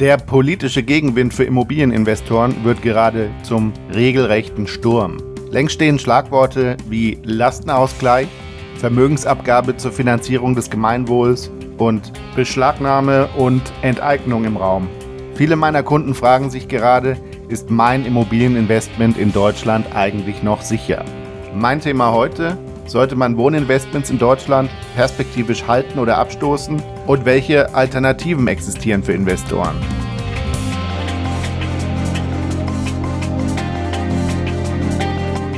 Der politische Gegenwind für Immobilieninvestoren wird gerade zum regelrechten Sturm. Längst stehen Schlagworte wie Lastenausgleich, Vermögensabgabe zur Finanzierung des Gemeinwohls und Beschlagnahme und Enteignung im Raum. Viele meiner Kunden fragen sich gerade, ist mein Immobilieninvestment in Deutschland eigentlich noch sicher? Mein Thema heute, sollte man Wohninvestments in Deutschland perspektivisch halten oder abstoßen und welche Alternativen existieren für Investoren?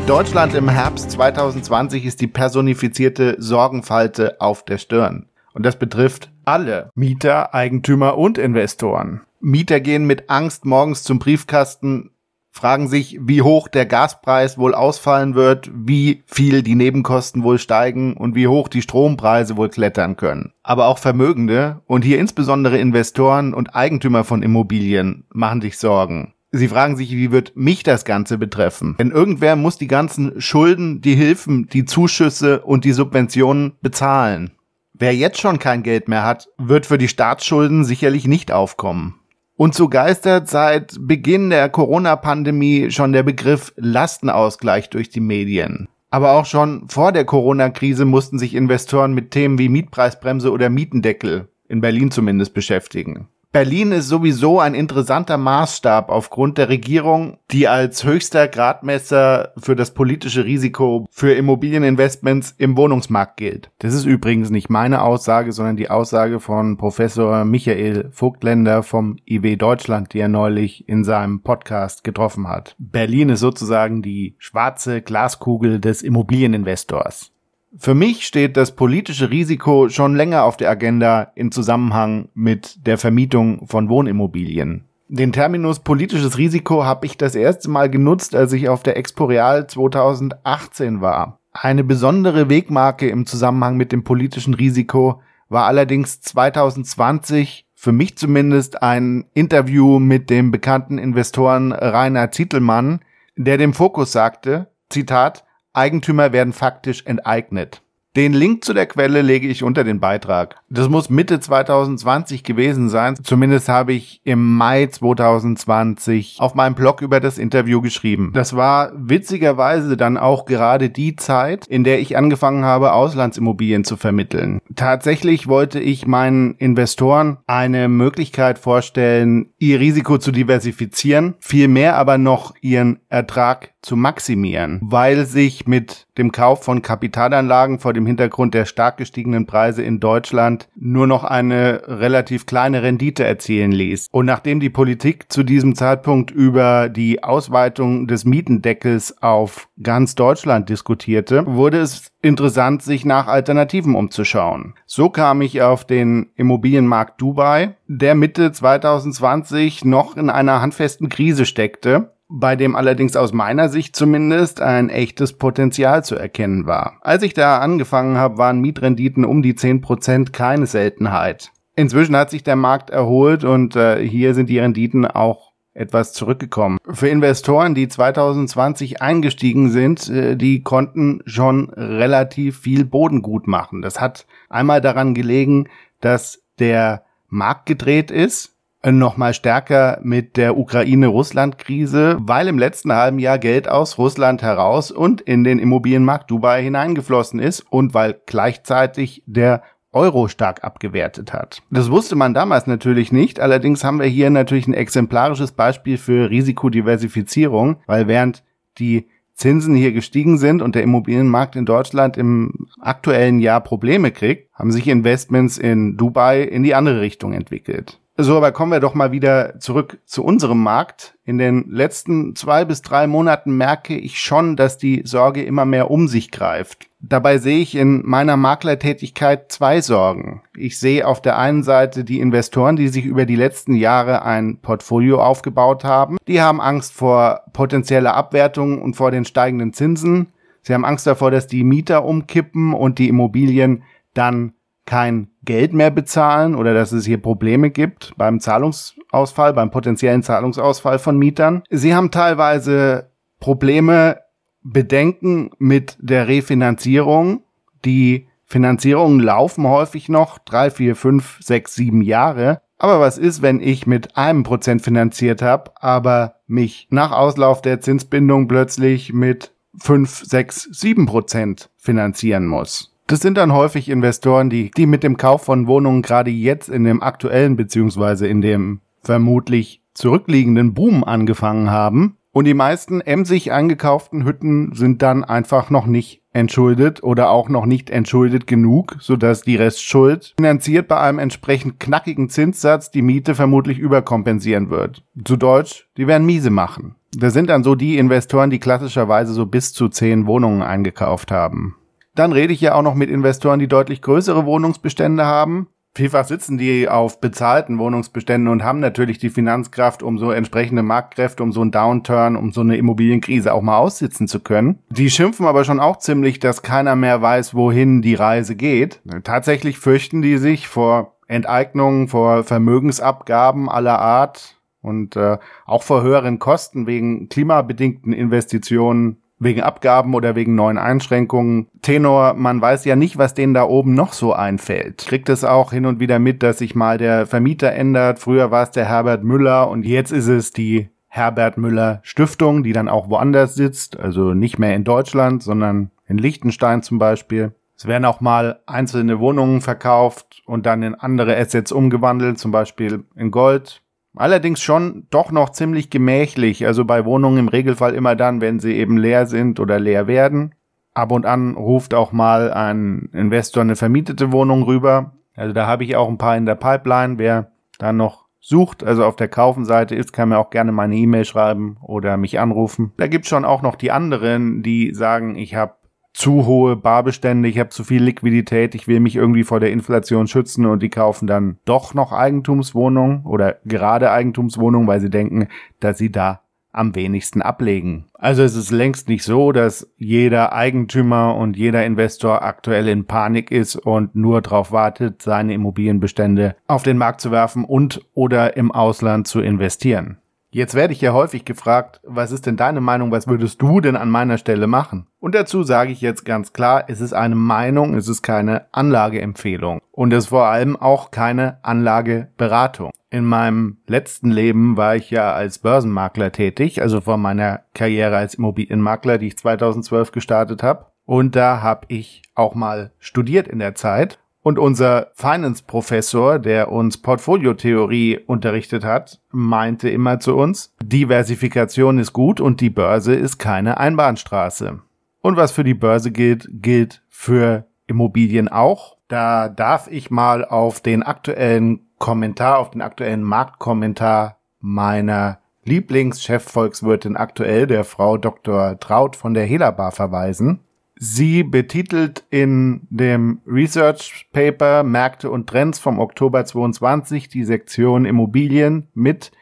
Deutschland im Herbst 2020 ist die personifizierte Sorgenfalte auf der Stirn. Und das betrifft alle Mieter, Eigentümer und Investoren. Mieter gehen mit Angst morgens zum Briefkasten, fragen sich, wie hoch der Gaspreis wohl ausfallen wird, wie viel die Nebenkosten wohl steigen und wie hoch die Strompreise wohl klettern können. Aber auch Vermögende und hier insbesondere Investoren und Eigentümer von Immobilien machen sich Sorgen. Sie fragen sich, wie wird mich das Ganze betreffen? Denn irgendwer muss die ganzen Schulden, die Hilfen, die Zuschüsse und die Subventionen bezahlen. Wer jetzt schon kein Geld mehr hat, wird für die Staatsschulden sicherlich nicht aufkommen. Und so geistert seit Beginn der Corona-Pandemie schon der Begriff Lastenausgleich durch die Medien. Aber auch schon vor der Corona-Krise mussten sich Investoren mit Themen wie Mietpreisbremse oder Mietendeckel, in Berlin zumindest, beschäftigen. Berlin ist sowieso ein interessanter Maßstab aufgrund der Regierung, die als höchster Gradmesser für das politische Risiko für Immobilieninvestments im Wohnungsmarkt gilt. Das ist übrigens nicht meine Aussage, sondern die Aussage von Professor Michael Vogtländer vom IW Deutschland, die er neulich in seinem Podcast getroffen hat. Berlin ist sozusagen die schwarze Glaskugel des Immobilieninvestors. Für mich steht das politische Risiko schon länger auf der Agenda im Zusammenhang mit der Vermietung von Wohnimmobilien. Den Terminus politisches Risiko habe ich das erste Mal genutzt, als ich auf der Expo Real 2018 war. Eine besondere Wegmarke im Zusammenhang mit dem politischen Risiko war allerdings 2020 für mich zumindest ein Interview mit dem bekannten Investoren Rainer Zietelmann, der dem Fokus sagte, Zitat, Eigentümer werden faktisch enteignet. Den Link zu der Quelle lege ich unter den Beitrag. Das muss Mitte 2020 gewesen sein. Zumindest habe ich im Mai 2020 auf meinem Blog über das Interview geschrieben. Das war witzigerweise dann auch gerade die Zeit, in der ich angefangen habe, Auslandsimmobilien zu vermitteln. Tatsächlich wollte ich meinen Investoren eine Möglichkeit vorstellen, ihr Risiko zu diversifizieren, vielmehr aber noch ihren Ertrag zu maximieren, weil sich mit dem Kauf von Kapitalanlagen vor dem Hintergrund der stark gestiegenen Preise in Deutschland nur noch eine relativ kleine Rendite erzielen ließ. Und nachdem die Politik zu diesem Zeitpunkt über die Ausweitung des Mietendeckels auf ganz Deutschland diskutierte, wurde es interessant, sich nach Alternativen umzuschauen. So kam ich auf den Immobilienmarkt Dubai, der Mitte 2020 noch in einer handfesten Krise steckte bei dem allerdings aus meiner Sicht zumindest ein echtes Potenzial zu erkennen war. Als ich da angefangen habe, waren Mietrenditen um die 10% keine Seltenheit. Inzwischen hat sich der Markt erholt und äh, hier sind die Renditen auch etwas zurückgekommen. Für Investoren, die 2020 eingestiegen sind, äh, die konnten schon relativ viel Boden gut machen. Das hat einmal daran gelegen, dass der Markt gedreht ist nochmal stärker mit der Ukraine-Russland-Krise, weil im letzten halben Jahr Geld aus Russland heraus und in den Immobilienmarkt Dubai hineingeflossen ist und weil gleichzeitig der Euro stark abgewertet hat. Das wusste man damals natürlich nicht, allerdings haben wir hier natürlich ein exemplarisches Beispiel für Risikodiversifizierung, weil während die Zinsen hier gestiegen sind und der Immobilienmarkt in Deutschland im aktuellen Jahr Probleme kriegt, haben sich Investments in Dubai in die andere Richtung entwickelt. So, aber kommen wir doch mal wieder zurück zu unserem Markt. In den letzten zwei bis drei Monaten merke ich schon, dass die Sorge immer mehr um sich greift. Dabei sehe ich in meiner Maklertätigkeit zwei Sorgen. Ich sehe auf der einen Seite die Investoren, die sich über die letzten Jahre ein Portfolio aufgebaut haben. Die haben Angst vor potenzieller Abwertung und vor den steigenden Zinsen. Sie haben Angst davor, dass die Mieter umkippen und die Immobilien dann kein Geld mehr bezahlen oder dass es hier Probleme gibt beim Zahlungsausfall, beim potenziellen Zahlungsausfall von Mietern. Sie haben teilweise Probleme, Bedenken mit der Refinanzierung. Die Finanzierungen laufen häufig noch drei, vier, fünf, sechs, sieben Jahre. Aber was ist, wenn ich mit einem Prozent finanziert habe, aber mich nach Auslauf der Zinsbindung plötzlich mit 5, 6, 7 Prozent finanzieren muss? Das sind dann häufig Investoren, die, die mit dem Kauf von Wohnungen gerade jetzt in dem aktuellen beziehungsweise in dem vermutlich zurückliegenden Boom angefangen haben. Und die meisten emsig eingekauften Hütten sind dann einfach noch nicht entschuldet oder auch noch nicht entschuldet genug, sodass die Restschuld finanziert bei einem entsprechend knackigen Zinssatz die Miete vermutlich überkompensieren wird. Zu Deutsch, die werden miese machen. Das sind dann so die Investoren, die klassischerweise so bis zu zehn Wohnungen eingekauft haben. Dann rede ich ja auch noch mit Investoren, die deutlich größere Wohnungsbestände haben, Vielfach sitzen die auf bezahlten Wohnungsbeständen und haben natürlich die Finanzkraft, um so entsprechende Marktkräfte, um so einen Downturn, um so eine Immobilienkrise auch mal aussitzen zu können. Die schimpfen aber schon auch ziemlich, dass keiner mehr weiß, wohin die Reise geht. Tatsächlich fürchten die sich vor Enteignungen, vor Vermögensabgaben aller Art und äh, auch vor höheren Kosten wegen klimabedingten Investitionen wegen Abgaben oder wegen neuen Einschränkungen. Tenor, man weiß ja nicht, was denen da oben noch so einfällt. Kriegt es auch hin und wieder mit, dass sich mal der Vermieter ändert. Früher war es der Herbert Müller und jetzt ist es die Herbert Müller Stiftung, die dann auch woanders sitzt, also nicht mehr in Deutschland, sondern in Liechtenstein zum Beispiel. Es werden auch mal einzelne Wohnungen verkauft und dann in andere Assets umgewandelt, zum Beispiel in Gold Allerdings schon doch noch ziemlich gemächlich, also bei Wohnungen im Regelfall immer dann, wenn sie eben leer sind oder leer werden. Ab und an ruft auch mal ein Investor eine vermietete Wohnung rüber. Also da habe ich auch ein paar in der Pipeline. Wer da noch sucht, also auf der Kaufenseite ist, kann mir auch gerne meine E-Mail schreiben oder mich anrufen. Da gibt's schon auch noch die anderen, die sagen, ich habe zu hohe Barbestände, ich habe zu viel Liquidität, ich will mich irgendwie vor der Inflation schützen und die kaufen dann doch noch Eigentumswohnungen oder gerade Eigentumswohnungen, weil sie denken, dass sie da am wenigsten ablegen. Also es ist längst nicht so, dass jeder Eigentümer und jeder Investor aktuell in Panik ist und nur darauf wartet, seine Immobilienbestände auf den Markt zu werfen und oder im Ausland zu investieren. Jetzt werde ich ja häufig gefragt, was ist denn deine Meinung, was würdest du denn an meiner Stelle machen? Und dazu sage ich jetzt ganz klar, es ist eine Meinung, es ist keine Anlageempfehlung und es ist vor allem auch keine Anlageberatung. In meinem letzten Leben war ich ja als Börsenmakler tätig, also vor meiner Karriere als Immobilienmakler, die ich 2012 gestartet habe. Und da habe ich auch mal studiert in der Zeit und unser Finance-Professor, der uns Portfoliotheorie unterrichtet hat, meinte immer zu uns, Diversifikation ist gut und die Börse ist keine Einbahnstraße. Und was für die Börse gilt, gilt für Immobilien auch. Da darf ich mal auf den aktuellen Kommentar, auf den aktuellen Marktkommentar meiner Lieblingschefvolkswirtin aktuell, der Frau Dr. Traut von der Helabar verweisen. Sie betitelt in dem Research Paper Märkte und Trends vom Oktober 22 die Sektion Immobilien mit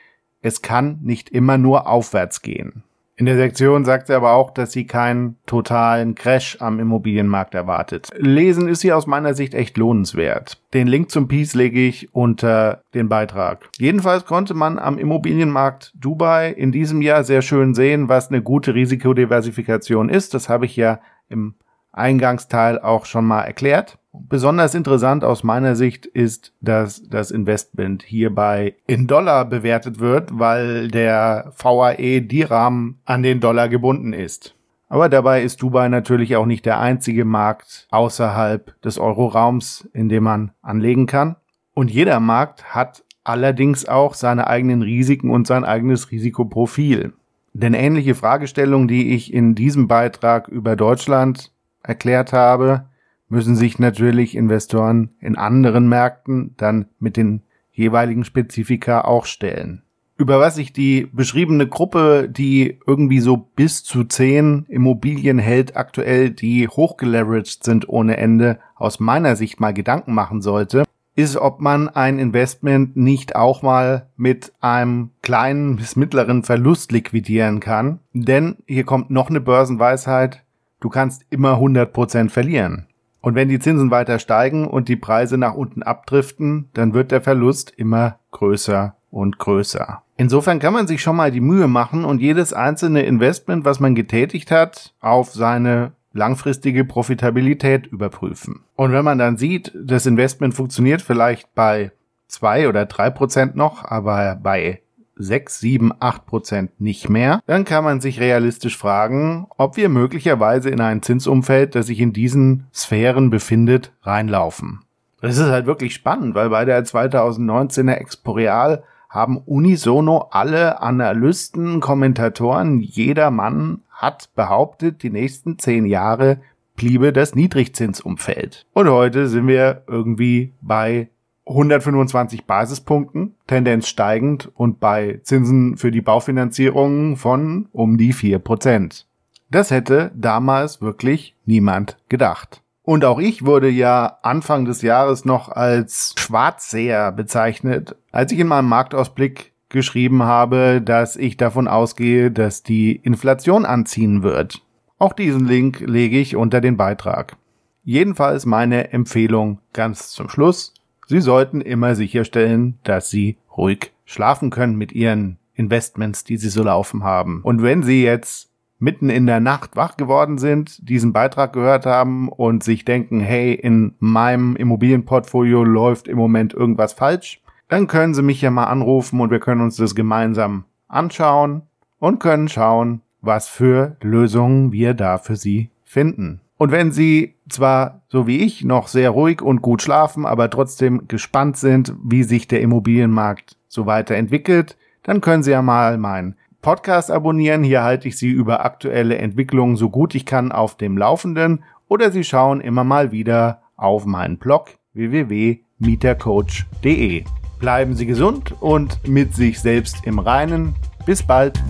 Es kann nicht immer nur aufwärts gehen. In der Sektion sagt sie aber auch, dass sie keinen totalen Crash am Immobilienmarkt erwartet. Lesen ist sie aus meiner Sicht echt lohnenswert. Den Link zum Piece lege ich unter den Beitrag. Jedenfalls konnte man am Immobilienmarkt Dubai in diesem Jahr sehr schön sehen, was eine gute Risikodiversifikation ist. Das habe ich ja im Eingangsteil auch schon mal erklärt. Besonders interessant aus meiner Sicht ist, dass das Investment hierbei in Dollar bewertet wird, weil der VAE Dirham an den Dollar gebunden ist. Aber dabei ist Dubai natürlich auch nicht der einzige Markt außerhalb des Euroraums, in dem man anlegen kann. Und jeder Markt hat allerdings auch seine eigenen Risiken und sein eigenes Risikoprofil. Denn ähnliche Fragestellungen, die ich in diesem Beitrag über Deutschland erklärt habe, müssen sich natürlich Investoren in anderen Märkten dann mit den jeweiligen Spezifika auch stellen. Über was sich die beschriebene Gruppe, die irgendwie so bis zu zehn Immobilien hält, aktuell, die hochgeleveraged sind ohne Ende, aus meiner Sicht mal Gedanken machen sollte, ist, ob man ein Investment nicht auch mal mit einem kleinen bis mittleren Verlust liquidieren kann. Denn hier kommt noch eine Börsenweisheit. Du kannst immer 100% verlieren. Und wenn die Zinsen weiter steigen und die Preise nach unten abdriften, dann wird der Verlust immer größer und größer. Insofern kann man sich schon mal die Mühe machen und jedes einzelne Investment, was man getätigt hat, auf seine langfristige Profitabilität überprüfen. Und wenn man dann sieht, das Investment funktioniert vielleicht bei zwei oder drei Prozent noch, aber bei 6, 7, 8 Prozent nicht mehr, dann kann man sich realistisch fragen, ob wir möglicherweise in ein Zinsumfeld, das sich in diesen Sphären befindet, reinlaufen. Das ist halt wirklich spannend, weil bei der 2019er Exporeal haben unisono alle Analysten, Kommentatoren, jeder Mann hat behauptet, die nächsten zehn Jahre bliebe das Niedrigzinsumfeld. Und heute sind wir irgendwie bei 125 Basispunkten, Tendenz steigend und bei Zinsen für die Baufinanzierung von um die 4%. Das hätte damals wirklich niemand gedacht. Und auch ich wurde ja Anfang des Jahres noch als Schwarzseher bezeichnet, als ich in meinem Marktausblick geschrieben habe, dass ich davon ausgehe, dass die Inflation anziehen wird. Auch diesen Link lege ich unter den Beitrag. Jedenfalls meine Empfehlung ganz zum Schluss. Sie sollten immer sicherstellen, dass Sie ruhig schlafen können mit Ihren Investments, die Sie so laufen haben. Und wenn Sie jetzt mitten in der Nacht wach geworden sind, diesen Beitrag gehört haben und sich denken, hey, in meinem Immobilienportfolio läuft im Moment irgendwas falsch, dann können Sie mich ja mal anrufen und wir können uns das gemeinsam anschauen und können schauen, was für Lösungen wir da für Sie finden. Und wenn Sie zwar, so wie ich, noch sehr ruhig und gut schlafen, aber trotzdem gespannt sind, wie sich der Immobilienmarkt so weiterentwickelt, dann können Sie ja mal meinen Podcast abonnieren. Hier halte ich Sie über aktuelle Entwicklungen so gut ich kann auf dem Laufenden oder Sie schauen immer mal wieder auf meinen Blog www.mietercoach.de. Bleiben Sie gesund und mit sich selbst im Reinen. Bis bald.